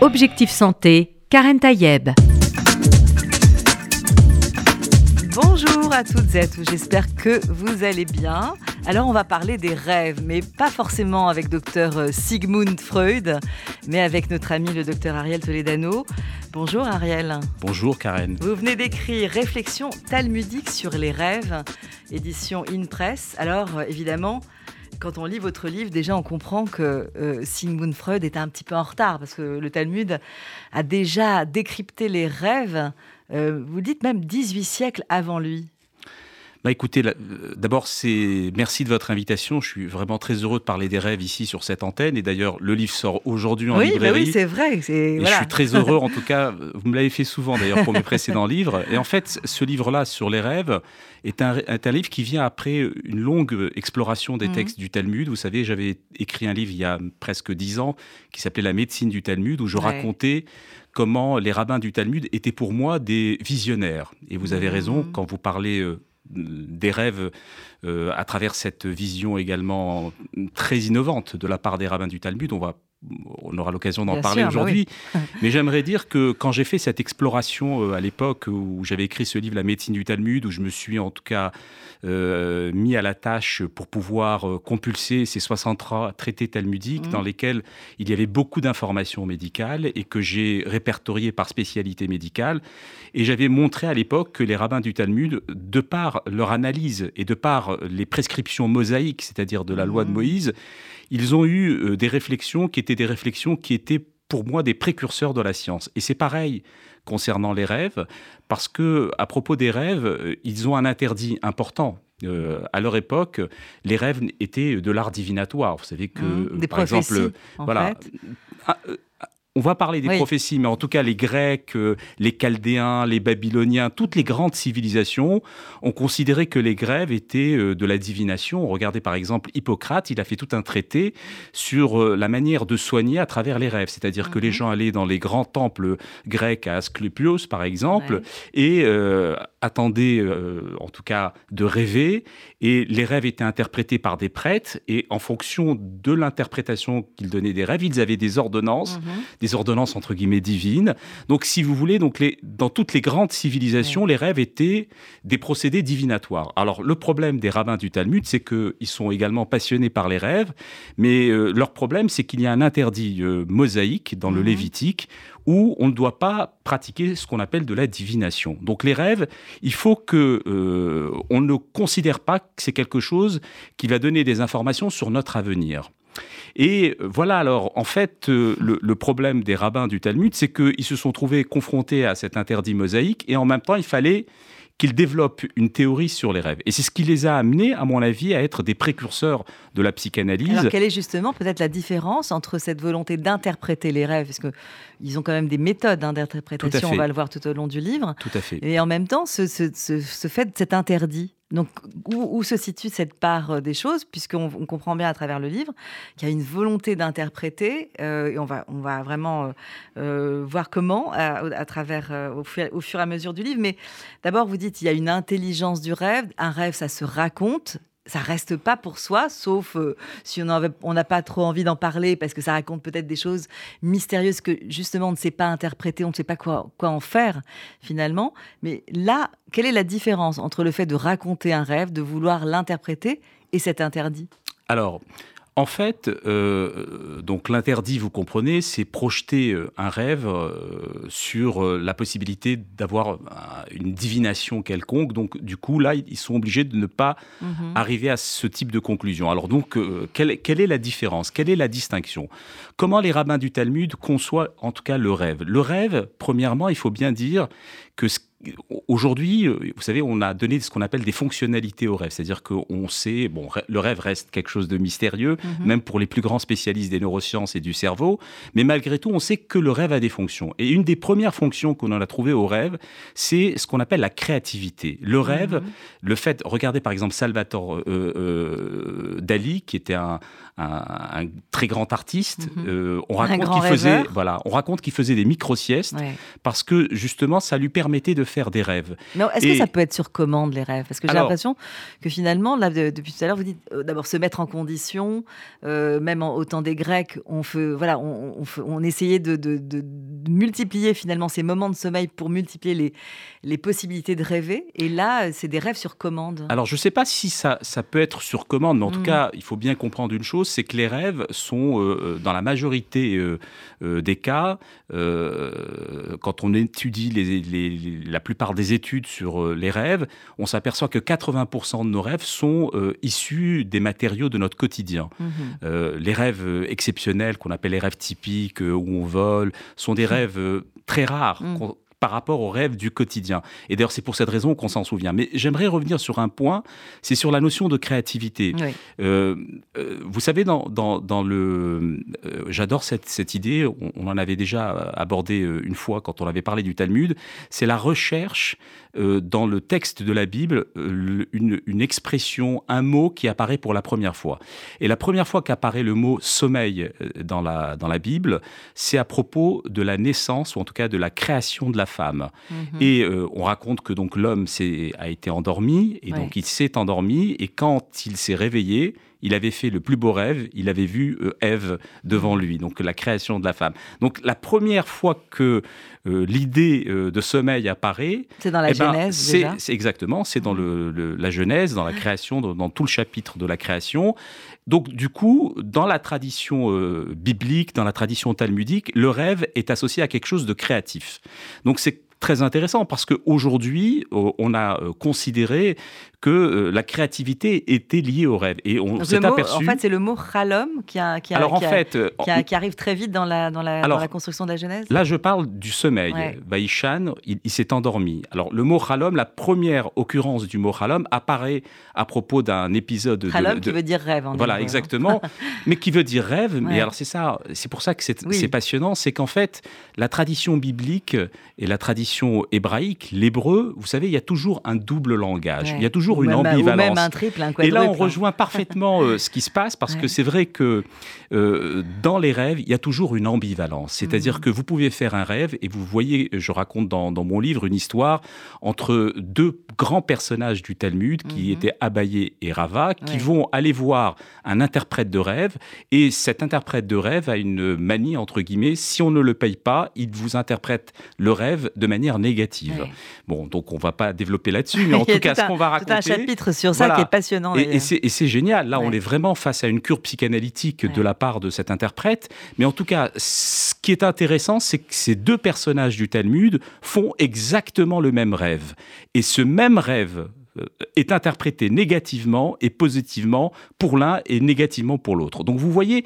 Objectif Santé, Karen Tayeb. Bonjour à toutes et à tous, j'espère que vous allez bien. Alors on va parler des rêves, mais pas forcément avec docteur euh, Sigmund Freud, mais avec notre ami le docteur Ariel Toledano. Bonjour Ariel. Bonjour Karen. Vous venez d'écrire Réflexion talmudique sur les rêves, édition In Press. Alors euh, évidemment, quand on lit votre livre, déjà on comprend que euh, Sigmund Freud est un petit peu en retard parce que le Talmud a déjà décrypté les rêves, euh, vous dites même 18 siècles avant lui. Bah écoutez, euh, d'abord c'est merci de votre invitation. Je suis vraiment très heureux de parler des rêves ici sur cette antenne. Et d'ailleurs, le livre sort aujourd'hui en oui, librairie. Bah oui, c'est vrai. Et je suis très heureux, en tout cas. Vous me l'avez fait souvent d'ailleurs pour mes précédents livres. Et en fait, ce livre-là sur les rêves est un, un, livre qui vient après une longue exploration des mhm. textes du Talmud. Vous savez, j'avais écrit un livre il y a presque dix ans qui s'appelait La médecine du Talmud, où je racontais comment les rabbins du Talmud étaient pour moi des visionnaires. Et vous avez raison, mhm. quand vous parlez euh, des rêves euh, à travers cette vision également très innovante de la part des rabbins du Talmud. On aura l'occasion d'en parler bah aujourd'hui. Mais j'aimerais dire que quand j'ai fait cette exploration euh, à l'époque où j'avais écrit ce livre La médecine du Talmud, où je me suis en tout cas euh, mis à la tâche pour pouvoir euh, compulser ces 63 traités talmudiques mmh. dans lesquels il y avait beaucoup d'informations médicales et que j'ai répertorié par spécialité médicale. Et j'avais montré à l'époque que les rabbins du Talmud, de par leur analyse et de par les prescriptions mosaïques, c'est-à-dire de la loi de mmh. Moïse, ils ont eu euh, des réflexions qui étaient des réflexions qui étaient pour moi des précurseurs de la science. Et c'est pareil concernant les rêves, parce que à propos des rêves, euh, ils ont un interdit important. Euh, à leur époque, les rêves étaient de l'art divinatoire. Vous savez que, mmh, par exemple, voilà, ah, on va parler des prophéties, mais en tout cas les Grecs, euh, les Chaldéens, les Babyloniens, toutes les grandes civilisations ont considéré que les rêves étaient euh, de la divination. Regardez par exemple Hippocrate, il a fait tout un traité sur euh, la manière de soigner à travers les rêves. C'est-à-dire que les mhm. gens allaient dans les grands temples grecs à Asclepios par exemple et attendaient en tout cas de rêver et les rêves étaient interprétés par des prêtres et en fonction de l'interprétation qu'ils donnaient des rêves, ils avaient des ordonnances, mhm. des ordonnances entre guillemets divines. Donc, si vous voulez, donc les, dans toutes les grandes civilisations, les rêves étaient des procédés divinatoires. Alors, le problème des rabbins du Talmud, c'est qu'ils sont également passionnés par les rêves, mais euh, leur problème, c'est qu'il y a un interdit euh, mosaïque dans le. Lévitique où on ne doit pas pratiquer ce qu'on appelle de la divination. Donc les rêves, il faut que euh, on ne considère pas que c'est quelque chose qui va donner des informations sur notre avenir. Et voilà, alors, en fait, euh, le, problème des rabbins du Talmud, c'est qu'ils se sont trouvés confrontés à cet interdit mosaïque, et en même temps, il fallait qu'ils développent une théorie sur les rêves. Et c'est ce qui les a amenés, à mon avis, à être des précurseurs de la psychanalyse. Alors, quelle est justement peut-être la différence entre cette volonté d'interpréter les rêves, parce qu'ils ont quand même des méthodes hein, d'interprétation, on va le voir tout au long du livre. Tout à fait. Et en même temps, ce, ce, ce fait, cet interdit donc, où, se situe cette part euh, des choses, puisqu'on on comprend bien à travers le livre qu'il y a une volonté d'interpréter, euh, et on va, on va vraiment euh, voir comment à, travers, au, au, fur et à mesure du livre. Mais d'abord, vous dites il y a une intelligence du rêve. Un rêve, ça se raconte ça reste pas pour soi, sauf euh, si on n'a pas trop envie d'en parler parce que ça raconte peut-être des choses mystérieuses que justement on ne sait pas interpréter, on ne sait pas quoi, quoi en faire finalement. Mais là, quelle est la différence entre le fait de raconter un rêve, de vouloir l'interpréter et cet interdit? Alors, en fait, euh, donc l'interdit, vous comprenez, c'est projeter euh, un rêve euh, sur la possibilité d'avoir une divination quelconque. Donc, du coup, là, ils sont obligés de ne pas mhm. arriver à ce type de conclusion. Alors, donc, quelle, quelle, est la différence? Quelle est la distinction? Comment les rabbins du Talmud conçoivent, en tout cas, le rêve? Le rêve, premièrement, il faut bien dire que ce Aujourd'hui, euh, vous savez, on a donné ce qu'on appelle des fonctionnalités au rêve. C'est-à-dire qu'on sait, bon, le rêve reste quelque chose de mystérieux, mhm. même pour les plus grands spécialistes des neurosciences et du cerveau. Mais malgré tout, on sait que le rêve a des fonctions. Et une des premières fonctions qu'on en a trouvées au rêve, c'est ce qu'on appelle la créativité. Le rêve, mhm. le fait, regardez par exemple Salvatore euh, euh, Dali, qui était un, très grand artiste. Mhm. on raconte qu'il faisait, voilà, on raconte qu'il faisait des micro siestes parce que justement, ça lui permettait de faire des rêves. Est-ce que ça peut être sur commande les rêves? Parce que j'ai l'impression que finalement, là, depuis tout à l'heure, vous dites euh, d'abord se mettre en condition, euh, même en, au temps des Grecs, on, fait, voilà, on, on, essayait de, de, multiplier finalement ces moments de sommeil pour multiplier les, les possibilités de rêver. Et là, c'est des rêves sur commande. Alors, je ne sais pas si ça, ça peut être sur commande, mais en tout mm. cas, il faut bien comprendre une chose, c'est que les rêves sont, euh, dans la majorité des cas, quand on étudie les, la plupart des études sur les rêves, on s'aperçoit que 80% de nos rêves sont issus des matériaux de notre quotidien. Euh, les rêves euh, exceptionnels, qu'on appelle les rêves typiques, euh, où on vole, sont des rêves très rares. Mhm par rapport aux rêves du quotidien. Et d'ailleurs, c'est pour cette raison qu'on s'en souvient. Mais j'aimerais revenir sur un point, c'est sur la notion de créativité. Euh, euh, vous savez, dans, dans, le... Euh, j'adore cette, cette, idée, on, en avait déjà abordé une fois quand on avait parlé du Talmud, c'est la recherche dans le texte de la Bible, une, une, expression, un mot qui apparaît pour la première fois. Et la première fois qu'apparaît le mot sommeil dans la, dans la Bible, c'est à propos de la naissance, ou en tout cas de la création de la femme. Mhm. Et euh, on raconte que donc l'homme a été endormi, et donc il s'est endormi, et quand il s'est réveillé, il avait fait le plus beau rêve, il avait vu euh, Ève devant lui, donc la création de la femme. Donc la première fois que euh, l'idée de sommeil apparaît, c'est dans la eh ben, Genèse. C'est exactement, c'est dans le, la Genèse, dans la création, dans, tout le chapitre de la création. Donc du coup, dans la tradition biblique, dans la tradition talmudique, le rêve est associé à quelque chose de créatif. Donc c'est très intéressant parce qu'aujourd'hui, euh, on a euh, considéré que euh, la créativité était liée au rêve. Et on s'est aperçu. En fait, c'est le mot chalom qui, a, qui, Alors, en fait, qui, arrive très vite dans la, dans la, dans la, construction de la Genèse. Là, je parle du sommeil. Vaïchan, il, s'est endormi. Alors, le mot chalom, la première occurrence du mot chalom apparaît à propos d'un épisode de. Chalom qui veut dire rêve. En voilà, exactement. mais qui veut dire rêve. Mais alors, c'est ça, c'est pour ça que c'est passionnant, c'est qu'en fait, la tradition biblique et la tradition hébraïque, l'hébreu, vous savez, il y a toujours un double langage. Il y a toujours une ambivalence. même un triple, un Et là, on rejoint parfaitement euh, ce qui se passe parce que c'est vrai que euh, dans les rêves, il y a toujours une ambivalence. C'est-à-dire mhm. que vous pouvez faire un rêve et vous voyez, je raconte dans, mon livre une histoire entre deux grands personnages du Talmud qui mhm. étaient Abaye et Rava, qui vont aller voir un interprète de rêve et cet interprète de rêve a une manie, entre guillemets, si on ne le paye pas, il vous interprète le rêve de manière négative. Bon, donc on va pas développer là-dessus, mais en tout cas, ce qu'on va raconter, un chapitre sur ça qui est passionnant. Et, et c'est génial. Là, on est vraiment face à une cure psychanalytique de la part de cet interprète. Mais en tout cas, ce qui est intéressant, c'est que ces deux personnages du Talmud font exactement le même rêve. Et ce même rêve euh, est interprété négativement et positivement pour l'un et négativement pour l'autre. Donc vous voyez,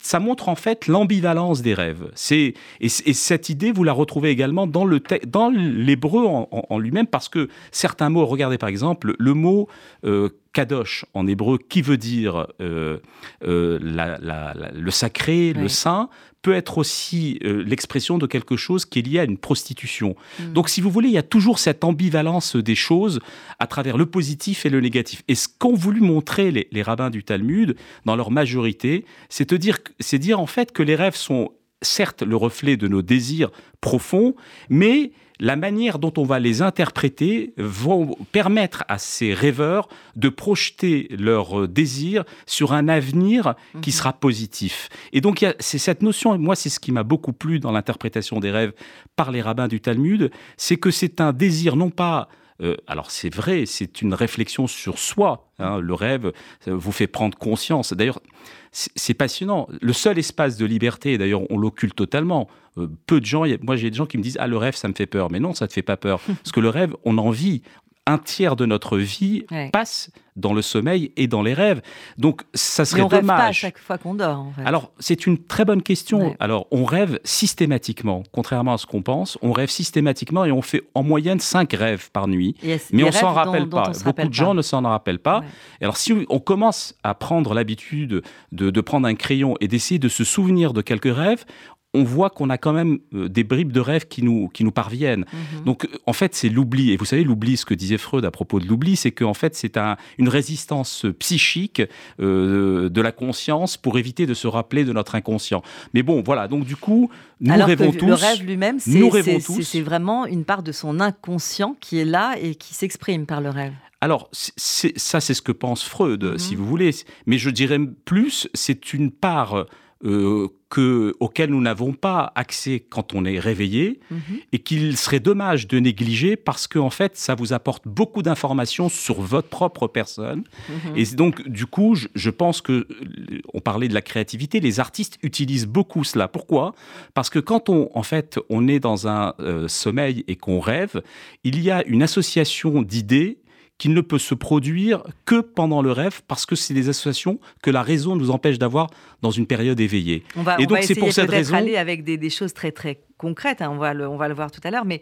ça montre en fait l'ambivalence des rêves. Et, et, cette idée, vous la retrouvez également dans l'hébreu en, en, lui-même, parce que certains mots, regardez par exemple, le mot euh, kadosh en hébreu, qui veut dire euh, le sacré, le saint, peut être aussi euh, l'expression de quelque chose qui est lié à une prostitution. Mm. Donc, si vous voulez, il y a toujours cette ambivalence des choses à travers le positif et le négatif. Et ce qu'ont voulu montrer les, les, rabbins du Talmud, dans leur majorité, c'est dire, dire en fait que les rêves sont certes le reflet de nos désirs profonds, mais la manière dont on va les interpréter vont permettre à ces rêveurs de projeter leurs désirs sur un avenir qui mhm. sera positif. Et donc, c'est cette notion, et moi, c'est ce qui m'a beaucoup plu dans l'interprétation des rêves par les rabbins du Talmud, c'est que c'est un désir non pas euh, alors c'est vrai, c'est une réflexion sur soi. Hein, le rêve vous fait prendre conscience. D'ailleurs, c'est passionnant. Le seul espace de liberté, d'ailleurs, on l'occulte totalement. Euh, peu de gens, moi j'ai des gens qui me disent Ah, le rêve, ça me fait peur. Mais non, ça ne te fait pas peur. Parce que le rêve, on en vit un tiers de notre vie passe dans le sommeil et dans les rêves. Donc, ça serait Mais on dommage. Rêve pas à chaque fois qu'on dort. En fait. Alors, c'est une très bonne question. Alors, on rêve systématiquement, contrairement à ce qu'on pense. On rêve systématiquement et on fait en moyenne cinq rêves par nuit. mais on s'en rappelle pas. Beaucoup de gens ne s'en rappellent pas. Alors, si on commence à prendre l'habitude de, de prendre un crayon et d'essayer de se souvenir de quelques rêves, on voit qu'on a quand même euh, des bribes de rêves qui nous, qui nous parviennent. Mhm. Donc, en fait, c'est l'oubli. Et vous savez, l'oubli, ce que disait Freud à propos de l'oubli, c'est qu'en fait, c'est un, une résistance psychique euh, de la conscience pour éviter de se rappeler de notre inconscient. Mais bon, voilà. Donc, du coup, nous Alors rêvons que tous. Le rêve lui-même, c'est vraiment une part de son inconscient qui est là et qui s'exprime par le rêve. Alors, ça, c'est ce que pense Freud, mhm. si vous voulez. Mais je dirais plus, c'est une part euh, que, auquel nous n'avons pas accès quand on est réveillé mhm. et qu'il serait dommage de négliger parce que en fait ça vous apporte beaucoup d'informations sur votre propre personne mhm. et donc du coup je, pense que on parlait de la créativité les artistes utilisent beaucoup cela pourquoi? Parce que quand on en fait on est dans un euh, sommeil et qu'on rêve il y a une association d'idées qui ne peut se produire que pendant le rêve parce que c'est des associations que la raison nous empêche d'avoir dans une période éveillée. On va, et donc c'est pour cette raison aller avec des, choses très très concrètes. Hein, on va le, on va le voir tout à l'heure, mais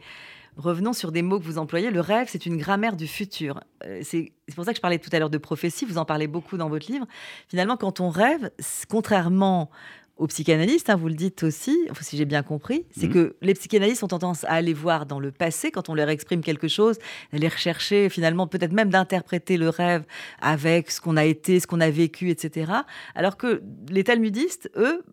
revenons sur des mots que vous employez. Le rêve, c'est une grammaire du futur. Euh, c'est pour ça que je parlais tout à l'heure de prophétie. Vous en parlez beaucoup dans votre livre. Finalement, quand on rêve, contrairement aux psychanalystes, hein, vous le dites aussi, si j'ai bien compris, c'est mmh. que les psychanalystes ont tendance à aller voir dans le passé quand on leur exprime quelque chose, d'aller rechercher finalement peut-être même d'interpréter le rêve avec ce qu'on a été, ce qu'on a vécu, etc. Alors que les talmudistes, eux,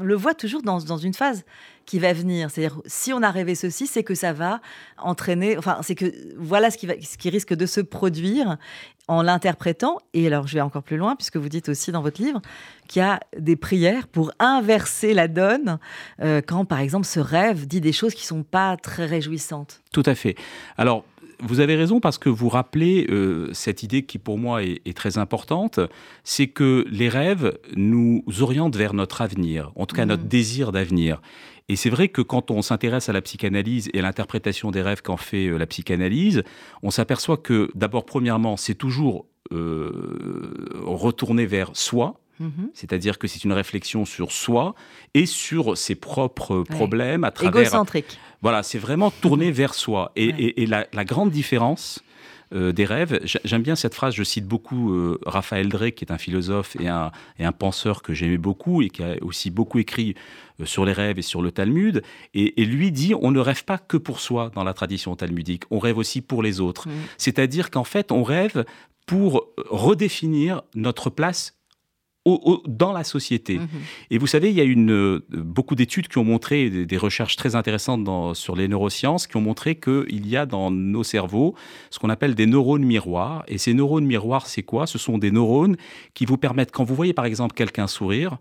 le voient toujours dans, une phase qui va venir. C'est-à-dire, si on a rêvé ceci, c'est que ça va entraîner, enfin, c'est que voilà ce qui, risque de se produire en l'interprétant. Et alors, je vais encore plus loin, puisque vous dites aussi dans votre livre qu'il y a des prières pour inverser la donne euh, quand, par exemple, ce rêve dit des choses qui sont pas très réjouissantes. Tout à fait. Alors, vous avez raison parce que vous rappelez euh, cette idée qui pour moi est, très importante, c'est que les rêves nous orientent vers notre avenir, en tout cas notre mmh. désir d'avenir. Et c'est vrai que quand on s'intéresse à la psychanalyse et à l'interprétation des rêves qu'en fait euh, la psychanalyse, on s'aperçoit que d'abord, premièrement, c'est toujours euh, retourné vers soi, mhm. C'est-à-dire que c'est une réflexion sur soi et sur ses propres problèmes à travers. Égocentrique. Voilà, c'est vraiment tourné vers soi. Et, la, grande différence, euh, des rêves. J'aime bien cette phrase, je cite beaucoup euh, Raphaël Drey, qui est un philosophe et un, et un penseur que j'aimais beaucoup et qui a aussi beaucoup écrit euh, sur les rêves et sur le Talmud. Et, lui dit, on ne rêve pas que pour soi dans la tradition talmudique, on rêve aussi pour les autres. Mmh. C'est-à-dire qu'en fait, on rêve pour redéfinir notre place dans la société. Mhm. Et vous savez, il y a une, euh, beaucoup d'études qui ont montré, des, recherches très intéressantes dans, sur les neurosciences, qui ont montré qu'il y a dans nos cerveaux ce qu'on appelle des neurones miroirs. Et ces neurones miroirs, c'est quoi? Ce sont des neurones qui vous permettent, quand vous voyez par exemple quelqu'un sourire,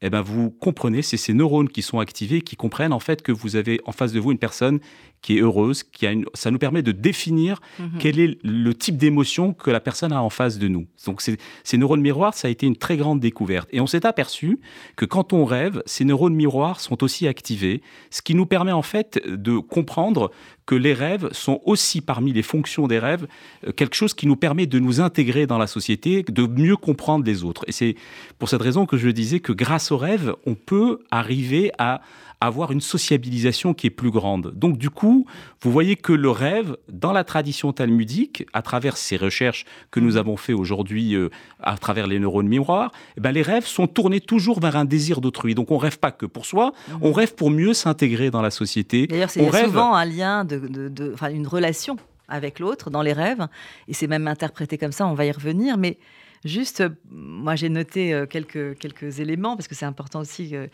eh ben vous comprenez, c'est ces neurones qui sont activés, qui comprennent en fait que vous avez en face de vous une personne qui est heureuse, qui a une... ça nous permet de définir mhm. quel est le type d'émotion que la personne a en face de nous. Donc ces neurones miroirs, ça a été une très grande découverte. Et on s'est aperçu que quand on rêve, ces neurones miroirs sont aussi activés, ce qui nous permet en fait de comprendre que les rêves sont aussi parmi les fonctions des rêves euh, quelque chose qui nous permet de nous intégrer dans la société, de mieux comprendre les autres. Et c'est pour cette raison que je disais que grâce aux rêves, on peut arriver à avoir une sociabilisation qui est plus grande. Donc du coup, vous voyez que le rêve, dans la tradition talmudique, à travers ces recherches que nous avons fait aujourd'hui euh, à travers les neurones miroirs, eh ben, les rêves sont tournés toujours vers un désir d'autrui. Donc on rêve pas que pour soi, mhm. on rêve pour mieux s'intégrer dans la société. D'ailleurs, c'est souvent un lien, de, de, une relation avec l'autre dans les rêves, et c'est même interprété comme ça, on va y revenir, mais Juste, moi j'ai noté euh, quelques, quelques éléments, parce que c'est important aussi que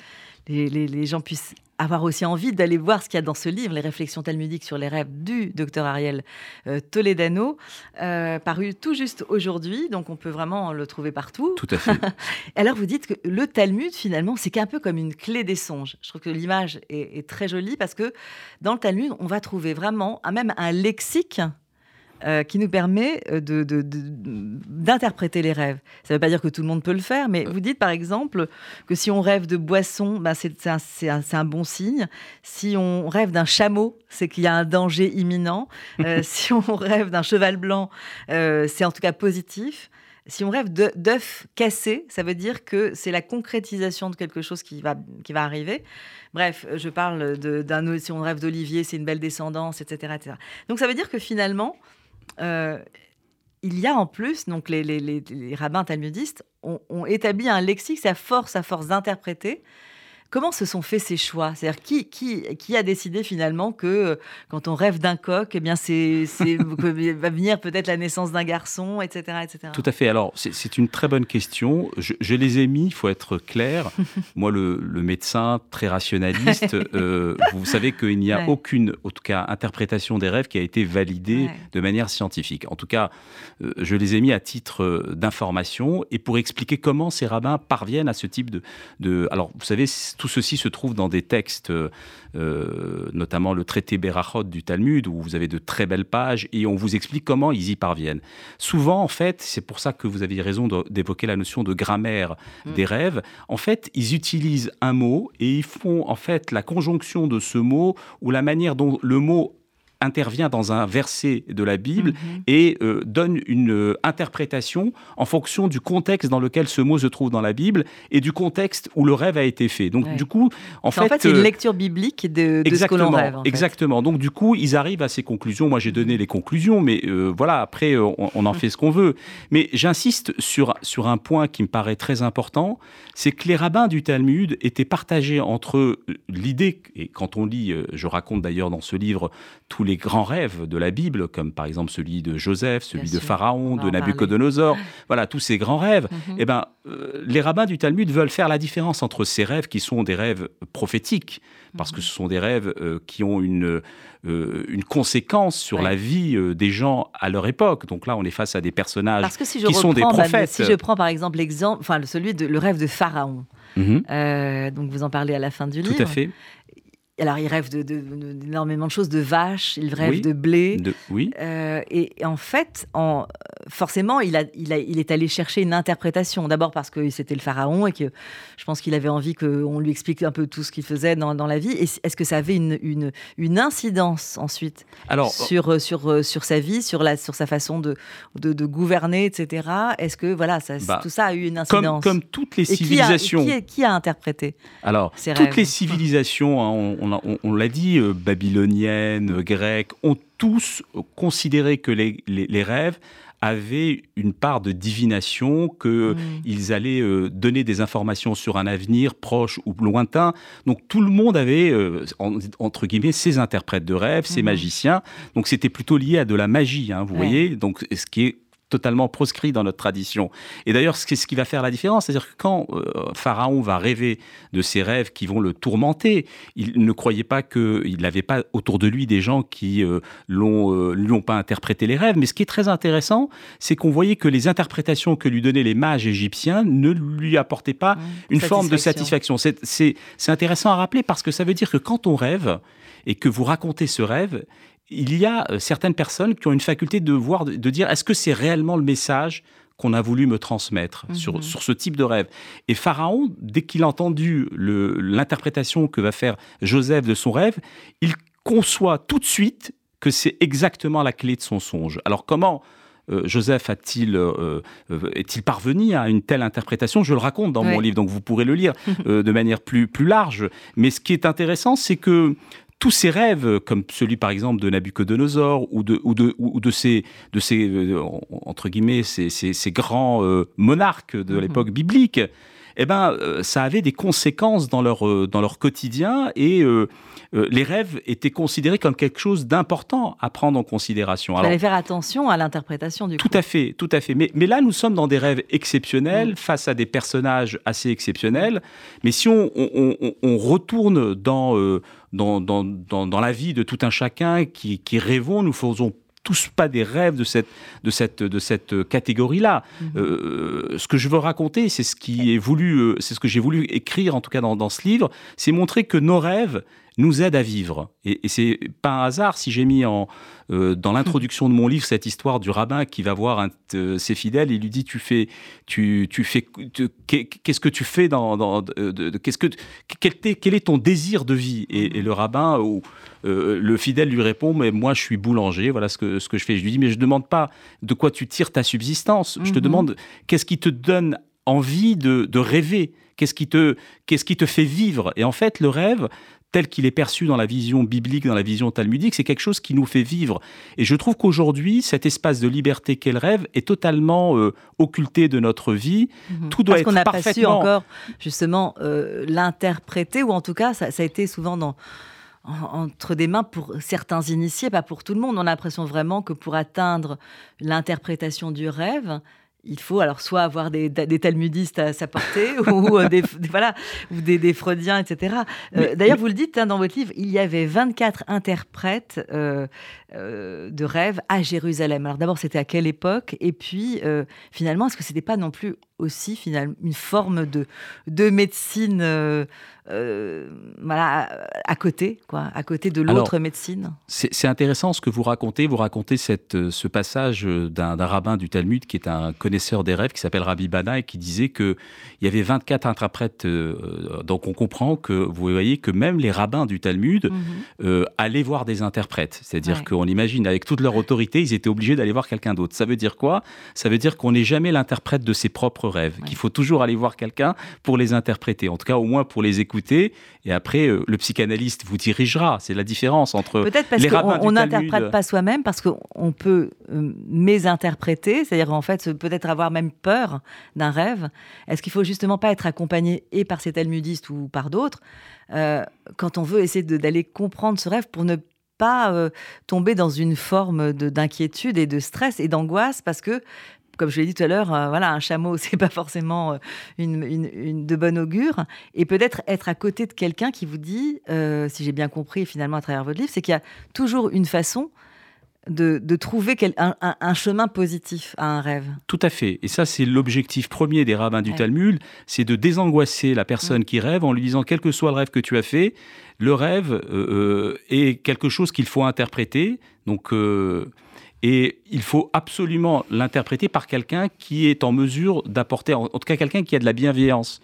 les, gens puissent avoir aussi envie d'aller voir ce qu'il y a dans ce livre, Les réflexions talmudiques sur les rêves du docteur Ariel euh, Toledano, euh, paru tout juste aujourd'hui, donc on peut vraiment le trouver partout. Tout à fait. Alors vous dites que le Talmud, finalement, c'est un peu comme une clé des songes. Je trouve que l'image est, est, très jolie parce que dans le Talmud, on va trouver vraiment même un lexique euh, qui nous permet euh, d'interpréter de, les rêves. Ça ne veut pas dire que tout le monde peut le faire, mais vous dites par exemple que si on rêve de boisson, ben c'est un, un, bon signe. Si on rêve d'un chameau, c'est qu'il y a un danger imminent. Euh, si on rêve d'un cheval blanc, c'est en tout cas positif. Si on rêve d'œufs cassés, ça veut dire que c'est la concrétisation de quelque chose qui va, qui va arriver. Bref, je parle d'un si on rêve d'olivier, c'est une belle descendance, etc., etc. Donc ça veut dire que finalement, il y a en plus, donc les, rabbins talmudistes ont, établi un lexique, à force, à force d'interpréter, Comment se sont faits ces choix? C'est-à-dire qui, qui, qui a décidé finalement que euh, quand on rêve d'un coq, eh bien c'est, va venir peut-être la naissance d'un garçon, etc., etc. Tout à fait. Alors c'est, une très bonne question. Je, les ai mis, il faut être clair. Moi, le, médecin très rationaliste, euh, vous savez qu'il n'y a aucune, en tout cas, interprétation des rêves qui a été validée de manière scientifique. En tout cas, euh, je les ai mis à titre d'information et pour expliquer comment ces rabbins parviennent à ce type de, de... alors vous savez, tout ceci se trouve dans des textes, euh, notamment le traité Berachot du Talmud, où vous avez de très belles pages et on vous explique comment ils y parviennent. Souvent, en fait, c'est pour ça que vous aviez raison d'évoquer la notion de grammaire mm. des rêves. En fait, ils utilisent un mot et ils font en fait la conjonction de ce mot ou la manière dont le mot intervient dans un verset de la Bible mhm. et euh, donne une euh, interprétation en fonction du contexte dans lequel ce mot se trouve dans la Bible et du contexte où le rêve a été fait. Donc du coup, en fait, en fait, c'est une euh, lecture biblique de, ce que l'on rêve. Exactement. Donc du coup, ils arrivent à ces conclusions. Moi, j'ai donné les conclusions, mais voilà, après, on, on, en fait ce qu'on veut. Mais j'insiste sur sur un point qui me paraît très important, c'est que les rabbins du Talmud étaient partagés entre l'idée et quand on lit, je raconte d'ailleurs dans ce livre tous les grands rêves de la Bible, comme par exemple celui de Joseph, celui de Pharaon, de Nabucodonosor, voilà, tous ces grands rêves, mhm. eh ben, euh, les rabbins du Talmud veulent faire la différence entre ces rêves qui sont des rêves prophétiques, parce que mhm. ce sont des rêves euh, qui ont une, euh, une conséquence sur la vie des gens à leur époque. Donc là, on est face à des personnages qui sont des prophètes. si je prends par exemple l'exemple, enfin celui de le rêve de Pharaon. Mhm. donc vous en parlez à la fin du livre. Tout à fait. Alors, il rêve d'énormément de, de, choses, de vaches, il rêve de blé. oui. Euh, et, en fait, en, forcément, il, a, il, a, il, est allé chercher une interprétation. D'abord parce que c'était le pharaon et que je pense qu'il avait envie qu'on lui explique un peu tout ce qu'il faisait dans, dans, la vie. est-ce que ça avait une, une, une incidence ensuite Alors, sur, sur, sur sa vie, sur, la, sur sa façon de, gouverner, etc. Est-ce que voilà, ça, bah, tout ça a eu une incidence? Comme, comme toutes les civilisations. Qui a, qui, a, interprété Alors, toutes les civilisations, hein, on, l'a dit, euh, babyloniennes, grecques, ont tous considéré que les, rêves avaient une part de divination, qu'ils mm. allaient euh, donner des informations sur un avenir proche ou lointain. Donc tout le monde avait, euh, entre guillemets, ses interprètes de rêves, ses mm-hmm. magiciens. Donc c'était plutôt lié à de la magie, hein, vous voyez. Donc ce qui est totalement proscrit dans notre tradition. Et d'ailleurs, c'est ce qui va faire la différence. C'est-à-dire que quand euh, Pharaon va rêver de ses rêves qui vont le tourmenter, il ne croyait pas qu'il n'avait pas autour de lui des gens qui euh, l'ont, euh, lui ont pas interprété les rêves. Mais ce qui est très intéressant, c'est qu'on voyait que les interprétations que lui donnaient les mages égyptiens ne lui apportaient pas une forme de satisfaction. C'est, c'est, c'est intéressant à rappeler parce que ça veut dire que quand on rêve et que vous racontez ce rêve, il y a euh, certaines personnes qui ont une faculté de voir, de dire est-ce que c'est réellement le message qu'on a voulu me transmettre mhm. sur, sur ce type de rêve? Et Pharaon, dès qu'il a entendu l'interprétation que va faire Joseph de son rêve, il conçoit tout de suite que c'est exactement la clé de son songe. Alors comment euh, Joseph a-t-il euh, est-il parvenu à une telle interprétation? Je le raconte dans mon livre, donc vous pourrez le lire de manière plus plus large. Mais ce qui est intéressant, c'est que tous ces rêves, comme celui par exemple de Nabucodonosor ou de, ou de, ou de ces, de ces euh, entre guillemets, ces, ces, grands euh, monarques de mhm. l'époque biblique, eh ben, euh, ça avait des conséquences dans leur, dans leur quotidien et les rêves étaient considérés comme quelque chose d'important à prendre en considération. Il fallait faire attention à l'interprétation du Tout à fait, tout à fait. Mais, mais là, nous sommes dans des rêves exceptionnels, mm. face à des personnages assez exceptionnels. Mais si on, on, on retourne dans dans, dans, dans, la vie de tout un chacun qui, qui rêvons, nous faisons tous pas des rêves de cette, de cette, de cette catégorie-là. Mhm. Euh, ce que je veux raconter, c'est ce qui est voulu, euh, c'est ce que j'ai voulu écrire en tout cas dans, dans ce livre, c'est montrer que nos rêves nous aident à vivre. Et, et c'est pas un hasard si j'ai mis en, euh, dans l'introduction de mon livre cette histoire du rabbin qui va voir un de ses fidèles. Et lui dit tu fais tu, tu fais qu'est-ce que tu fais dans, dans qu'est-ce que quel, quel, est ton désir de vie? Et, le rabbin ou euh, le fidèle lui répond mais moi je suis boulanger voilà ce que ce que je fais. Je lui dis mais je demande pas de quoi tu tires ta subsistance. Je te mhm. demande qu'est-ce qui te donne envie de, de rêver? Qu'est-ce qui te, qu'est-ce qui te fait vivre? Et en fait, le rêve, tel qu'il est perçu dans la vision biblique, dans la vision talmudique, c'est quelque chose qui nous fait vivre. Et je trouve qu'aujourd'hui, cet espace de liberté qu'est le rêve est totalement euh, occulté de notre vie. Mhm. Tout doit Parce être qu'on n'a pas su encore justement euh, l'interpréter, ou en tout cas, ça, ça a été souvent dans entre des mains pour certains initiés, pas pour tout le monde. On a l'impression vraiment que pour atteindre l'interprétation du rêve, il faut alors soit avoir des, talmudistes à sa portée ou, euh, des, voilà, ou des, freudiens, etc. Euh, d'ailleurs, vous le dites hein, dans votre livre, il y avait 24 interprètes euh, de rêves à Jérusalem. Alors d'abord, c'était à quelle époque? Et puis, finalement, est-ce que c'était pas non plus aussi finalement une forme de, de médecine euh, voilà, à côté, quoi, à côté de l'autre médecine. C'est intéressant ce que vous racontez. Vous racontez cette, euh, ce passage d'un rabbin du Talmud qui est un connaisseur des rêves, qui s'appelle Rabbi Bana, et qui disait qu'il y avait 24 interprètes. Euh, donc on comprend que vous voyez que même les rabbins du Talmud mhm. allaient voir des interprètes. C'est-à-dire qu'on imagine, avec toute leur autorité, ils étaient obligés d'aller voir quelqu'un d'autre. Ça veut dire quoi? Ça veut dire qu'on n'est jamais l'interprète de ses propres rêves, qu'il faut toujours aller voir quelqu'un pour les interpréter, en tout cas au moins pour les écouter et après euh, le psychanalyste vous dirigera. C'est la différence entre peut-être parce qu'on n'interprète pas soi-même, parce qu'on peut euh, mésinterpréter, c'est-à-dire en fait peut-être avoir même peur d'un rêve. Est-ce qu'il faut justement pas être accompagné et par ces talmudistes ou par d'autres euh, quand on veut essayer d'aller comprendre ce rêve pour ne pas tomber dans une forme d'inquiétude et de stress et d'angoisse parce que comme je l'ai dit tout à l'heure, euh, voilà, un chameau, c'est pas forcément euh, une, de bonne augure. Et peut-être être à côté de quelqu'un qui vous dit, euh, si j'ai bien compris finalement à travers votre livre, c'est qu'il y a toujours une façon de, trouver un, chemin positif à un rêve. Tout à fait. Et ça, c'est l'objectif premier des rabbins du Talmud, c'est de désangoisser la personne mm. qui rêve en lui disant, quel que soit le rêve que tu as fait, le rêve est quelque chose qu'il faut interpréter. Donc, et il faut absolument l'interpréter par quelqu'un qui est en mesure d'apporter, en, tout cas quelqu'un qui a de la bienveillance.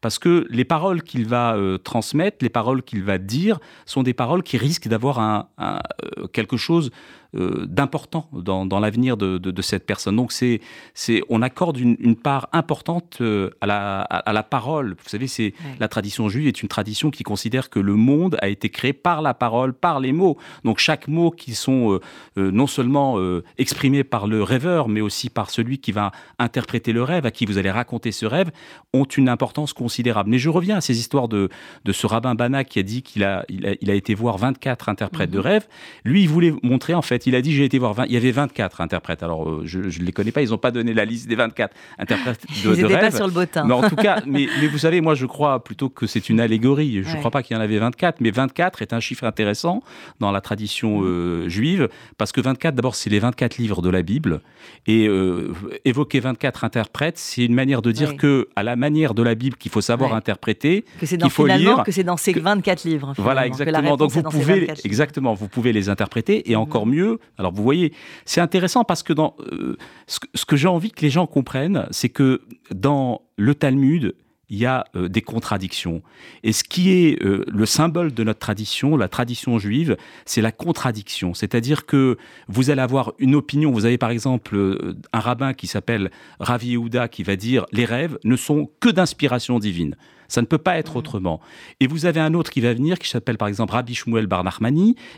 Parce que les paroles qu'il va euh, transmettre, les paroles qu'il va dire, sont des paroles qui risquent d'avoir un, euh, quelque chose euh, d'important dans, l'avenir de, cette personne. Donc c'est, c'est, on accorde une, part importante euh, à la, à, la parole. Vous savez, c'est la tradition juive est une tradition qui considère que le monde a été créé par la parole, par les mots. Donc chaque mot qui sont euh, non seulement exprimés par le rêveur, mais aussi par celui qui va interpréter le rêve, à qui vous allez raconter ce rêve, ont une importance considérable. Mais je reviens à ces histoires de, de ce rabbin Bana qui a dit qu'il a, il a, été voir 24 interprètes de mhm. rêve. Lui, il voulait montrer en fait il a dit j'ai été voir 20, il y avait 24 interprètes. Alors euh, je ne les connais pas, ils n'ont pas donné la liste des 24 interprètes de, ils n'étaient pas sur le bottin. Mais en tout cas, mais, mais, vous savez, moi je crois plutôt que c'est une allégorie. Je ne crois pas qu'il y en avait 24, mais 24 est un chiffre intéressant dans la tradition euh, juive parce que 24, d'abord, c'est les 24 livres de la Bible et euh, évoquer 24 interprètes, c'est une manière de dire que à la manière de la Bible qu'il faut savoir interpréter, que c'est dans, faut lire, que c'est dans ces 24 livres. Voilà, exactement. Donc vous pouvez exactement, vous pouvez les interpréter et encore mieux alors vous voyez, c'est intéressant parce que dans euh, ce que j'ai envie que les gens comprennent, c'est que dans le Talmud, il y a euh, des contradictions. Et ce qui est euh, le symbole de notre tradition, la tradition juive, c'est la contradiction. C'est-à-dire que vous allez avoir une opinion. Vous avez par exemple un rabbin qui s'appelle Ravi Yehuda qui va dire les rêves ne sont que d'inspiration divine. Ça ne peut pas être autrement. Et vous avez un autre qui va venir, qui s'appelle par exemple Rabbi Shmuel Bar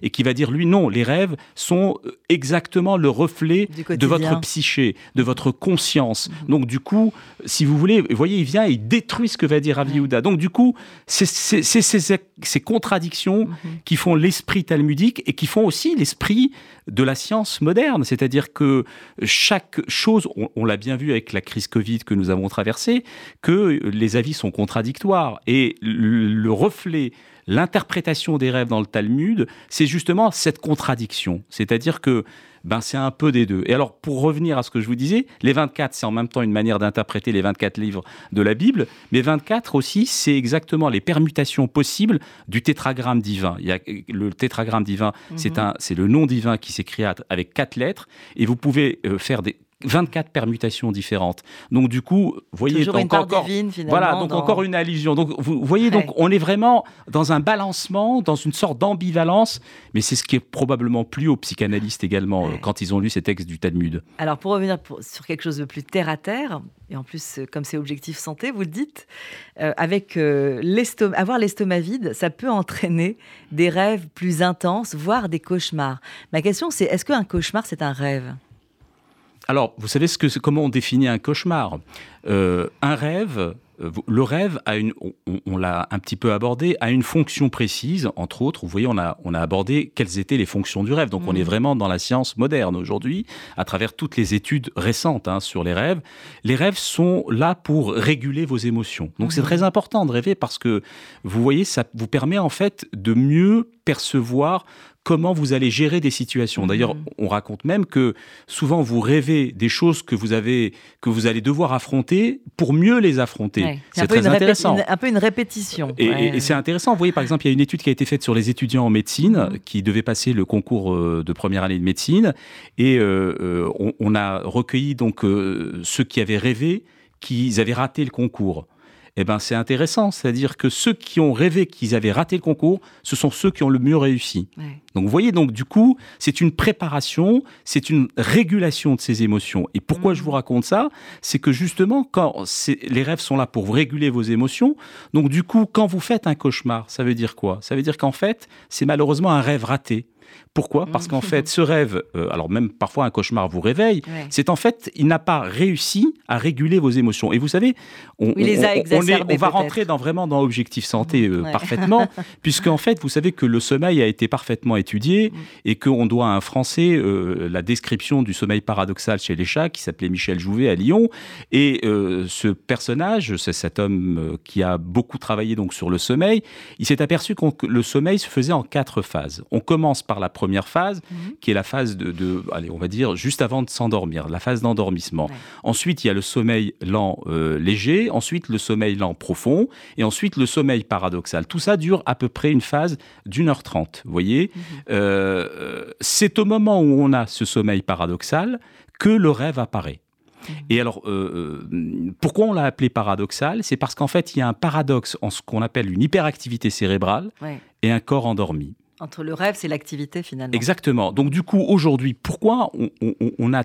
et qui va dire, lui, non, les rêves sont euh, exactement le reflet de votre psyché, de votre conscience. Mhm. Donc du coup, si vous voulez, vous voyez, il vient et il détruit ce que va dire Rabbi Yehuda. Donc du coup, c'est ces contradictions mhm. qui font l'esprit talmudique et qui font aussi l'esprit de la science moderne. C'est-à-dire que chaque chose, on l'a bien vu avec la crise Covid que nous avons traversée, que les avis sont contradictoires et le reflet, l'interprétation des rêves dans le Talmud, c'est justement cette contradiction. C'est-à-dire que ben, c'est un peu des deux. Et alors, pour revenir à ce que je vous disais, les 24, c'est en même temps une manière d'interpréter les 24 livres de la Bible, mais 24 aussi, c'est exactement les permutations possibles du tétragramme divin. Il y a, le tétragramme divin, c'est mhm. c'est le nom divin qui s'écrit avec quatre lettres, et vous pouvez euh, faire des 24 permutations différentes. Donc du coup, vous voyez Toujours une encore, divine, voilà, donc encore une allusion. Donc vous voyez, donc on est vraiment dans un balancement, dans une sorte d'ambivalence, mais c'est ce qui est probablement plu aux psychanalystes également euh, quand ils ont lu ces textes du Talmud. Alors pour revenir sur quelque chose de plus terre à terre, et en plus comme c'est objectif santé, vous le dites, euh, avec euh, avoir l'estomac vide, ça peut entraîner des rêves plus intenses, voire des cauchemars. Ma question c'est est-ce qu'un cauchemar c'est un rêve? Alors, vous savez ce que, comment on définit un cauchemar? Euh, Un rêve, euh, le rêve a une, on, l'a un petit peu abordé, a une fonction précise. Entre autres, vous voyez, on a, on a abordé quelles étaient les fonctions du rêve. Donc, on est mmh. vraiment dans la science moderne aujourd'hui, à travers toutes les études récentes hein, sur les rêves. Les rêves sont là pour réguler vos émotions. Donc, c'est mmh. très important de rêver parce que vous voyez, ça vous permet en fait de mieux percevoir comment vous allez gérer des situations. Mhm. D'ailleurs, on raconte même que souvent vous rêvez des choses que vous avez, que vous allez devoir affronter pour mieux les affronter. C'est très intéressant. un peu une répétition. Et, c'est intéressant. Vous voyez, par exemple, il y a une étude qui a été faite sur les étudiants en médecine mhm. qui devaient passer le concours euh, de première année de médecine, et euh, euh, on, on, a recueilli donc ceux qui avaient rêvé qu'ils avaient raté le concours eh ben, c'est intéressant. C'est-à-dire que ceux qui ont rêvé qu'ils avaient raté le concours, ce sont ceux qui ont le mieux réussi. Donc, vous voyez, donc, du coup, c'est une préparation, c'est une régulation de ces émotions. Et pourquoi je vous mmh. raconte ça? C'est que justement, quand les rêves sont là pour réguler vos émotions, donc, du coup, quand vous faites un cauchemar, ça veut dire quoi? Ça veut dire qu'en fait, c'est malheureusement un rêve raté. Pourquoi? Parce qu'en mmh. fait, ce rêve, euh, alors même parfois un cauchemar vous réveille, c'est en fait, il n'a pas réussi à réguler vos émotions. Et vous savez, on, on, va rentrer dans, vraiment dans Objectif Santé euh, parfaitement, puisqu'en fait, vous savez que le sommeil a été parfaitement étudié mmh. et qu'on doit à un Français euh, la description du sommeil paradoxal chez les chats, qui s'appelait Michel Jouvet à Lyon. Et ce personnage, c'est cet homme qui a beaucoup travaillé donc sur le sommeil, il s'est aperçu que le sommeil se faisait en quatre phases. On commence par la première phase, mhm. qui est la phase de, allez, on va dire, juste avant de s'endormir, la phase d'endormissement. Ensuite, il y a le sommeil lent euh, léger, ensuite le sommeil lent profond, et ensuite le sommeil paradoxal. Tout ça dure à peu près une phase d'une heure trente, vous voyez? Mhm. euh, C'est au moment où on a ce sommeil paradoxal que le rêve apparaît. Mhm. Et alors, euh, pourquoi on l'a appelé paradoxal? C'est parce qu'en fait, il y a un paradoxe en ce qu'on appelle une hyperactivité cérébrale et un corps endormi. Entre le rêve, c'est l'activité finalement. Exactement. Donc du coup, aujourd'hui, pourquoi on, a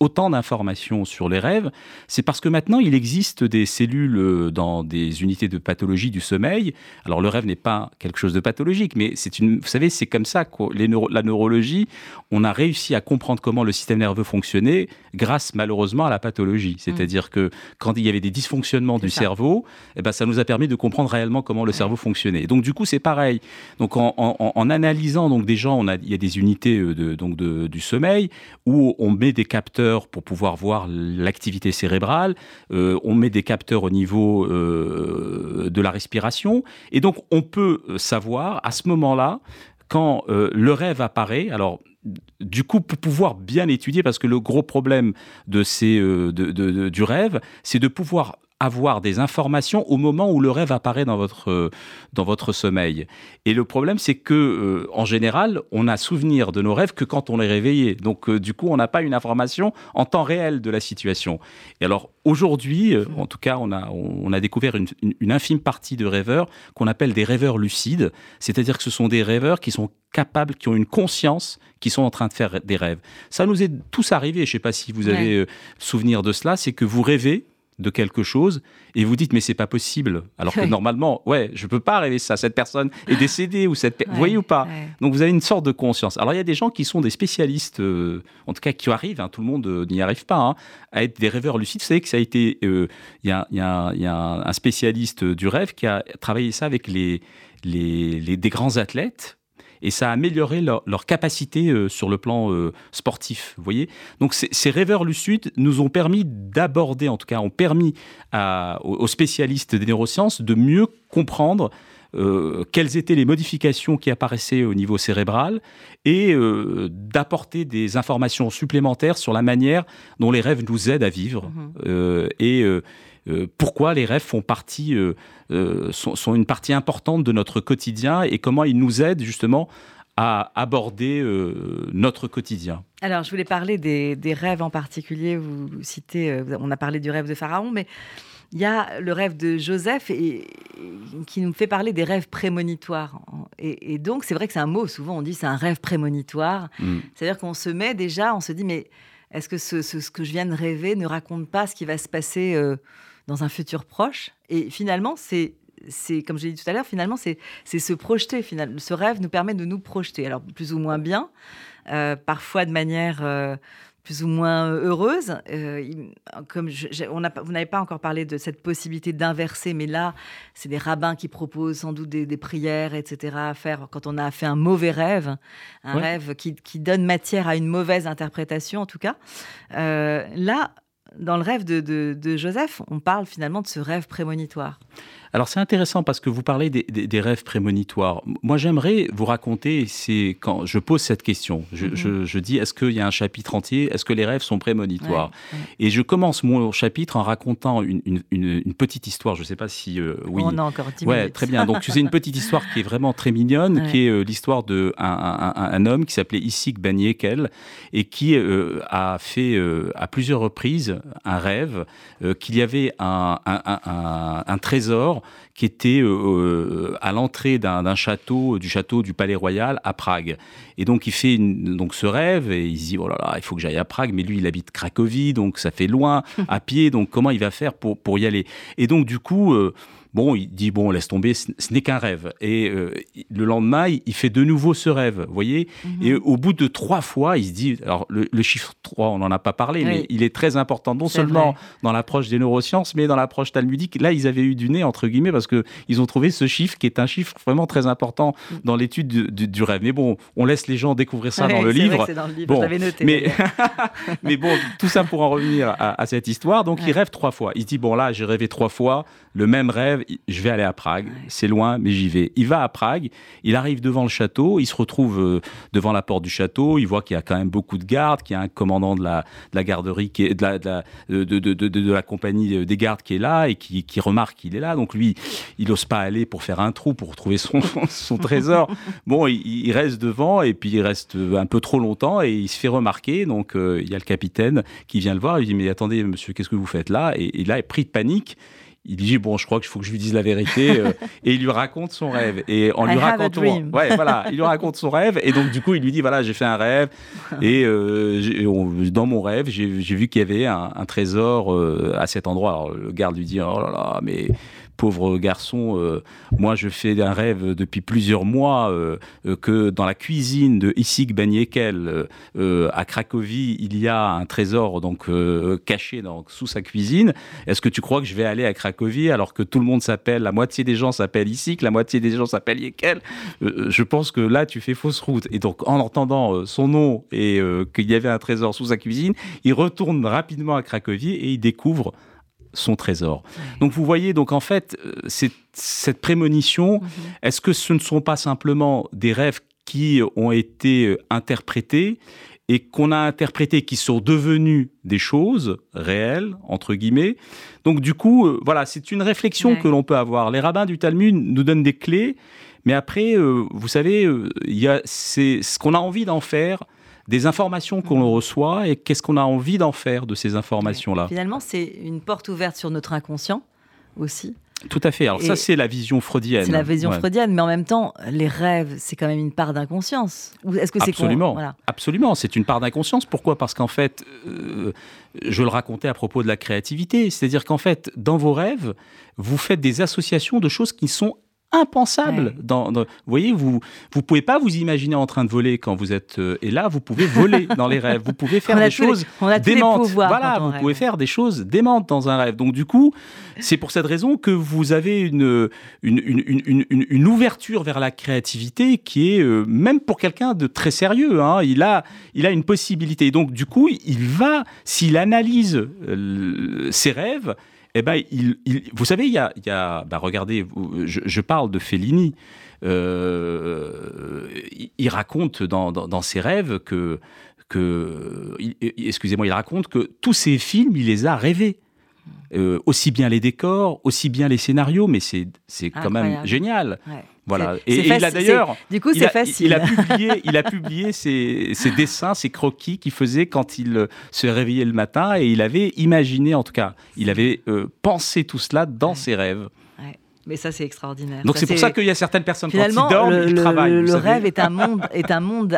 autant d'informations sur les rêves, c'est parce que maintenant il existe des cellules euh, dans des unités de pathologie du sommeil. Alors le rêve n'est pas quelque chose de pathologique, mais c'est une, vous savez, c'est comme ça que la neurologie, on a réussi à comprendre comment le système nerveux fonctionnait grâce malheureusement à la pathologie. Mmh. C'est-à-dire que quand il y avait des dysfonctionnements du cerveau, eh ben, ça nous a permis de comprendre réellement comment le cerveau fonctionnait. donc du coup c'est pareil. Donc en, analysant donc des gens, on a, il y a des unités euh, de, donc de, du sommeil où on met des capteurs pour pouvoir voir l'activité cérébrale, euh, on met des capteurs au niveau euh, de la respiration, et donc on peut savoir à ce moment-là, quand euh, le rêve apparaît, alors du coup, pour pouvoir bien étudier, parce que le gros problème de ces, du rêve, c'est de pouvoir avoir des informations au moment où le rêve apparaît dans votre, euh, dans votre sommeil. Et le problème, c'est que euh, en général, on a souvenir de nos rêves que quand on est réveillé. Donc, euh, du coup, on n'a pas une information en temps réel de la situation. Et alors, aujourd'hui, en tout cas, on a, on a découvert une, une infime partie de rêveurs qu'on appelle des rêveurs lucides. C'est-à-dire que ce sont des rêveurs qui sont capables, qui ont une conscience, qui sont en train de faire des rêves. Ça nous est tous arrivé, je ne sais pas si vous avez souvenir de cela, c'est que vous rêvez de quelque chose et vous dites mais c'est pas possible. Alors que normalement ouais je peux pas rêver ça. Cette personne est décédée ou cette vous voyez ou pas? donc vous avez une sorte de conscience. Alors il y a des gens qui sont des spécialistes euh, en tout cas qui arrivent hein, tout le monde euh, n'y arrive pas hein, à être des rêveurs lucides. Vous savez que ça a été euh, il y, a, y, a, y, a, un spécialiste du rêve qui a travaillé ça avec les, les, les des grands athlètes et ça a amélioré leur, capacité euh, sur le plan euh, sportif. Vous voyez Donc ces rêveurs lucides nous ont permis d'aborder, en tout cas, ont permis aux spécialistes des neurosciences de mieux comprendre euh, quelles étaient les modifications qui apparaissaient au niveau cérébral et d'apporter des informations supplémentaires sur la manière dont les rêves nous aident à vivre. Mmh. et euh, pourquoi les rêves font partie, euh, euh, sont, une partie importante de notre quotidien et comment ils nous aident justement à aborder notre quotidien? Alors, je voulais parler des, rêves en particulier. Vous citez, on a parlé du rêve de Pharaon, mais il y a le rêve de Joseph et, qui nous fait parler des rêves prémonitoires. Et, donc, c'est vrai que c'est un mot, souvent on dit c'est un rêve prémonitoire. Mm. C'est-à-dire qu'on se met déjà, on se dit, mais est-ce que ce, que je viens de rêver ne raconte pas ce qui va se passer euh, dans un futur proche Et finalement, c'est c'est comme j'ai dit tout à l'heure, finalement, c'est se projeter. Finalement. Ce rêve nous permet de nous projeter. Alors, plus ou moins bien, euh, parfois de manière euh, plus ou moins heureuse. Euh, comme on a, vous n'avez pas encore parlé de cette possibilité d'inverser, mais là, c'est des rabbins qui proposent sans doute des, prières, etc. à faire quand on a fait un mauvais rêve, un rêve qui, donne matière à une mauvaise interprétation, en tout cas. Là, dans le rêve de, Joseph, on parle finalement de ce rêve prémonitoire. Alors c'est intéressant parce que vous parlez des, rêves prémonitoires. Moi j'aimerais vous raconter, c'est quand je pose cette question, je, mhm. dis est-ce qu'il y a un chapitre entier, est-ce que les rêves sont prémonitoires? Et je commence mon chapitre en racontant une, petite histoire, je ne sais pas si... Euh, oui. On a encore 10 ouais, Très bien, donc c'est une petite histoire qui est vraiment très mignonne, qui est euh, l'histoire d'un un, homme qui s'appelait Issik Ben et qui euh, a fait à plusieurs reprises un rêve qu'il y avait un, un trésor qui était euh, euh, à l'entrée d'un château, du château du Palais Royal à Prague. Et donc il fait donc ce rêve et il se dit oh là là, il faut que j'aille à Prague, mais lui il habite Cracovie, donc ça fait loin à pied, donc comment il va faire pour, pour y aller? Et donc du coup, euh, Bon, il dit bon, laisse tomber, ce, n'est qu'un rêve. Et euh, le lendemain, il, fait de nouveau ce rêve, vous voyez. Mhm. Et au bout de trois fois, il se dit, alors le, chiffre 3, on n'en a pas parlé, mais il est très important, non seulement dans l'approche des neurosciences, mais dans l'approche talmudique. Là, ils avaient eu du nez, entre guillemets, parce qu'ils ont trouvé ce chiffre qui est un chiffre vraiment très important dans l'étude du, rêve. Mais bon, on laisse les gens découvrir ça dans, le livre. dans le livre. Bon, noté. Mais, mais bon, tout ça pour en revenir à, cette histoire. Donc, il rêve trois fois. Il se dit, bon, là, j'ai rêvé trois fois, le même rêve, je vais aller à Prague, c'est loin, mais j'y vais. Il va à Prague, il arrive devant le château, il se retrouve euh, devant la porte du château, il voit qu'il y a quand même beaucoup de gardes, qu'il y a un commandant de la, de la garderie, qui est, de, la, de, la, de, de, la compagnie des gardes qui est là et qui, qui remarque qu'il est là. Donc lui, il n'ose pas aller pour faire un trou, pour trouver son, son trésor. Bon, il, reste devant et puis il reste un peu trop longtemps et il se fait remarquer. Donc euh, il y a le capitaine qui vient le voir, il dit mais attendez monsieur, qu'est-ce que vous faites là? Et, et là, il est pris de panique il dit bon, je crois qu'il faut que je lui dise la vérité euh, et il lui raconte son rêve et en lui racontant, ouais, voilà, il lui raconte son rêve et donc du coup il lui dit voilà j'ai fait un rêve et euh, dans mon rêve j'ai vu qu'il y avait un, trésor euh, à cet endroit. Alors le garde lui dit oh là là mais pauvre garçon, euh, moi je fais un rêve depuis plusieurs mois euh, euh, que dans la cuisine de Issig Ben Yekel à Cracovie, il y a un trésor donc caché sous sa cuisine. Est-ce que tu crois que je vais aller à Cracovie alors que tout le monde s'appelle, la moitié des gens s'appellent Issig, la moitié des gens s'appellent Yekel Je pense que là tu fais fausse route. Et donc en entendant son nom et qu'il y avait un trésor sous sa cuisine, il retourne rapidement à Cracovie et il découvre son trésor. Donc vous voyez, donc en fait, euh, cette prémonition, mhm. est-ce que ce ne sont pas simplement des rêves qui ont été euh, interprétés et qu'on a interprétés, qui sont devenus des choses réelles, entre guillemets. Donc du coup, euh, voilà, c'est une réflexion que l'on peut avoir. Les rabbins du Talmud nous donnent des clés, mais après, vous savez, il c'est ce qu'on a envie d'en faire, des informations qu'on mhm. reçoit et qu'est-ce qu'on a envie d'en faire de ces informations-là? Finalement, c'est une porte ouverte sur notre inconscient aussi. Tout à fait. Alors ça, c'est la vision freudienne. C'est la vision freudienne, mais en même temps, les rêves, c'est quand même une part d'inconscience. Est-ce que c'est absolument, absolument, c'est une part d'inconscience. Pourquoi? Parce qu'en fait, euh, je le racontais à propos de la créativité, c'est-à-dire qu'en fait, dans vos rêves, vous faites des associations de choses qui sont impensable. Dans, vous voyez, vous vous pouvez pas vous imaginer en train de voler quand vous êtes euh, et là vous pouvez voler dans les rêves. Vous pouvez faire des choses démentes. Voilà, vous pouvez faire des choses démentes dans un rêve. Donc du coup, c'est pour cette raison que vous avez une une, une, une, une ouverture vers la créativité qui est euh, même pour quelqu'un de très sérieux. Hein, il a il a une possibilité. Donc du coup, il va s'il analyse euh, ses rêves eh ben, il, vous savez, il y a, bah, regardez, je, parle de Fellini. Euh, il, raconte dans, ses rêves que, que excusez-moi, il raconte que tous ses films, il les a rêvés. Euh, aussi bien les décors, aussi bien les scénarios, mais c'est quand même génial. Voilà. Et, il a d'ailleurs. Du coup, c'est facile. Il a publié, il a publié ses, ses, dessins, ses croquis qu'il faisait quand il se réveillait le matin et il avait imaginé, en tout cas, il avait pensé tout cela dans ses rêves. Mais ça, c'est extraordinaire. Donc c'est pour ça qu'il y a certaines personnes Finalement, quand ils dorment, le, ils travaillent. Le, rêve est un monde, est un monde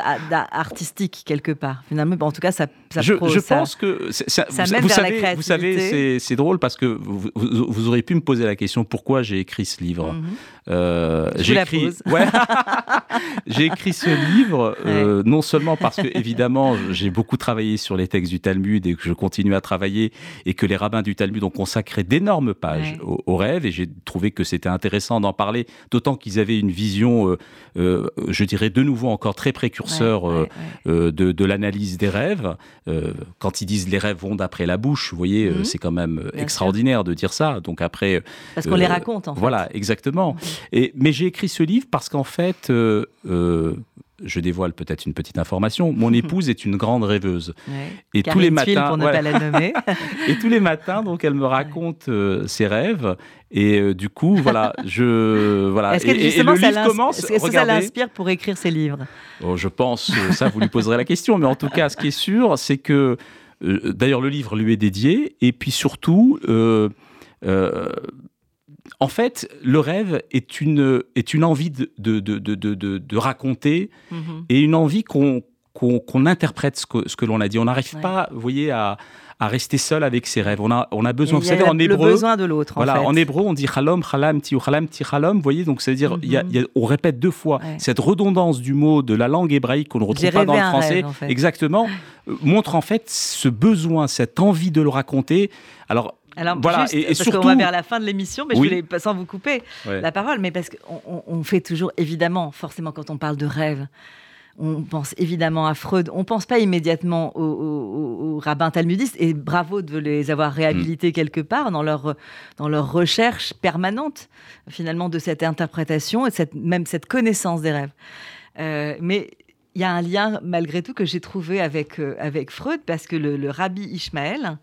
artistique quelque part. Finalement, en tout cas, ça. ça je, je pense que ça, ça vous, mène vous vers savez, la vous savez, c'est drôle parce que vous, vous, auriez pu me poser la question pourquoi j'ai écrit ce livre. Mhm. Euh, j'ai écrit, ouais, j'ai écrit ce livre euh, non seulement parce que évidemment j'ai beaucoup travaillé sur les textes du Talmud et que je continue à travailler et que les rabbins du Talmud ont consacré d'énormes pages ouais. au, au, rêve et j'ai trouvé que c'était intéressant d'en parler, d'autant qu'ils avaient une vision, euh, euh, je dirais de nouveau encore très précurseur ouais, ouais, euh, de, de l'analyse des rêves. Quand ils disent les rêves vont d'après la bouche, vous voyez, Mhm. c'est quand même Bien extraordinaire de dire ça. Donc après, Parce qu'on les raconte, en fait. voilà, exactement. Mhm. Et, mais j'ai écrit ce livre parce qu'en fait, je dévoile peut-être une petite information. Mon épouse est une grande rêveuse. Ouais. Et tous les matins, pour ne voilà. pas la nommer. et tous les matins, donc, elle me raconte euh, ses rêves. Et euh, du coup, voilà, je voilà. Est-ce que et, et- et justement le ça livre l'ins- commence. est-ce que ça regardez, l'inspire pour écrire ses livres? Oh, je pense, euh, ça vous lui poserez la question, mais en tout cas, ce qui est sûr, c'est que, euh, d'ailleurs, le livre lui est dédié, et puis surtout, euh, en fait, le rêve est une, est une envie de, de, de, de, raconter Mhm. et une envie qu'on interprète ce que, ce que l'on a dit. On n'arrive Ouais. pas, vous voyez, à, à rester seul avec ses rêves. On a, on a besoin, vous il y a savez, en le hébreu, besoin de l'autre, en voilà, fait. en hébreu, on dit chalom, chalam, ti ou chalam, ti chalom. Vous voyez, donc ça veut dire, il y a- il y a- on répète deux fois. Ouais. Cette redondance du mot de la langue hébraïque qu'on ne retrouve pas dans le français, rêve, en fait. exactement, euh, montre en fait ce besoin, cette envie de le raconter. Alors, Alors, Voilà, juste, et- et parce qu'on surtout- va vers la fin de l'émission, mais Oui. je voulais, sans vous couper ouais. la parole, mais parce qu'on on- on fait toujours, évidemment, forcément, quand on parle de rêve, on pense évidemment à Freud, on pense pas immédiatement aux, aux- aux rabbins talmudistes, et bravo de les avoir réhabilités quelque part dans leur, dans leur recherche permanente, finalement, de cette interprétation et cette, même cette connaissance des rêves. Euh, mais il y a un lien, malgré tout, que j'ai trouvé avec, euh, avec Freud, parce que le, le rabbi Ishmael,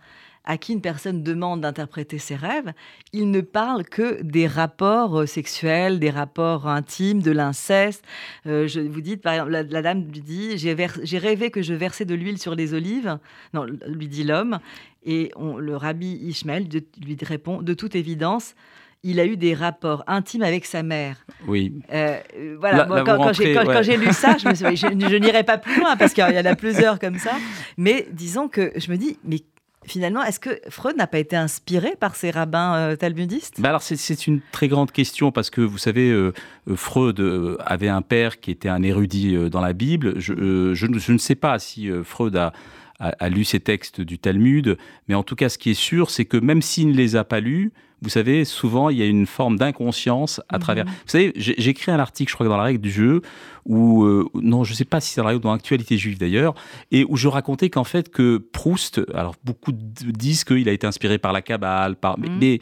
à qui une personne demande d'interpréter ses rêves, il ne parle que des rapports euh, sexuels, des rapports intimes, de l'inceste. Euh, je vous dis, par exemple, la, la dame lui dit J'ai vers- rêvé que je versais de l'huile sur les olives. Non, lui dit l'homme. Et on- le rabbi Ishmael de- lui répond De toute évidence, il a eu des rapports intimes avec sa mère. oui. Euh, voilà, Là- moi, là, quand, j'ai, ouais. lu ça, je, me suis, je, je n'irai pas plus loin parce qu'il y en a plusieurs comme ça. Mais disons que je me dis, mais finalement, est-ce que Freud n'a pas été inspiré par ces rabbins euh, talmudistes? Bah alors c'est- une très grande question parce que vous savez, euh, euh, Freud avait un père qui était un érudit dans la Bible. Je, ne- sais pas si Freud a, a- a lu ces textes du Talmud, mais en tout cas, ce qui est sûr, c'est que même s'il ne les a pas lus, vous savez, souvent il y a une forme d'inconscience à Mhm. travers. Vous savez, j'ai écrit un article, je crois dans la règle du jeu, où euh, non, je ne sais pas si c'est dans la règle ou dans l'actualité juive d'ailleurs, et où je racontais qu'en fait que Proust, alors beaucoup disent qu'il a été inspiré par la Kabbale, par, mais- Mhm. mais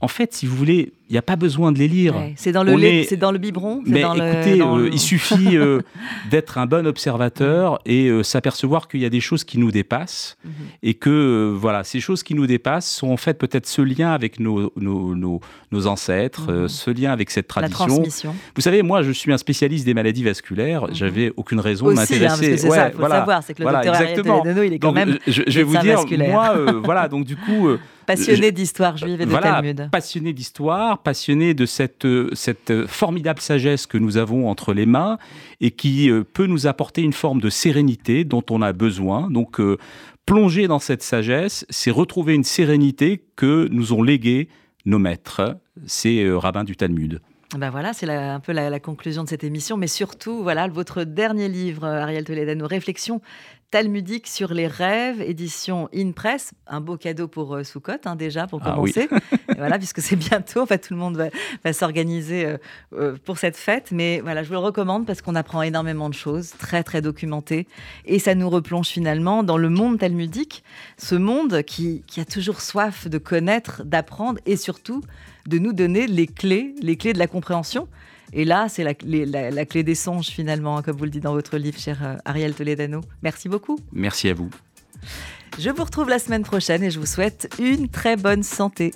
en fait, si vous voulez, il n'y a pas besoin de les lire. Ouais, C'est dans le lait, est- c'est dans le biberon. Mais dans écoutez, euh, il suffit euh, d'être un bon observateur et euh, s'apercevoir qu'il y a des choses qui nous dépassent Mhm. et que voilà, ces choses qui nous dépassent sont en fait peut-être ce lien avec nos, nos, nos, nos ancêtres, Mhm. ce lien avec cette la tradition. transmission. Vous savez, moi, je suis un spécialiste des maladies vasculaires. Mhm. J'avais aucune raison de Aussi, hein, m'intéresser. que c'est Ouais, ça, il faut voilà. le savoir, c'est que le Voilà, docteur exactement. Il est quand Donc, même je, je vais vous médecin dire, vasculaire. moi, voilà, donc du coup, passionné d'histoire juive et de voilà, Talmud. passionné d'histoire, passionné de cette, euh, euh, formidable sagesse que nous avons entre les mains et qui euh, peut nous apporter une forme de sérénité dont on a besoin. Donc, plonger dans cette sagesse, c'est retrouver une sérénité que nous ont léguée nos maîtres, ces rabbins du Talmud. Ben voilà, c'est un peu la, la conclusion de cette émission, mais surtout, voilà, votre dernier livre, euh, Ariel Toledano, Réflexions talmudiques sur les rêves, édition In Press, un beau cadeau pour euh, Soukot, hein, déjà, pour Ah oui. commencer. Et voilà, puisque c'est bientôt, en fait, tout le monde va, va s'organiser euh, euh, pour cette fête, mais voilà, je vous le recommande parce qu'on apprend énormément de choses, très, très documentées, et ça nous replonge finalement dans le monde talmudique, ce monde qui, qui a toujours soif de connaître, d'apprendre, et surtout de nous donner les clés, les clés de la compréhension. Et là, c'est la, la clé des songes, finalement, hein, comme vous le dites dans votre livre, cher euh, Ariel Toledano. Merci beaucoup. Merci à vous. Je vous retrouve la semaine prochaine et je vous souhaite une très bonne santé.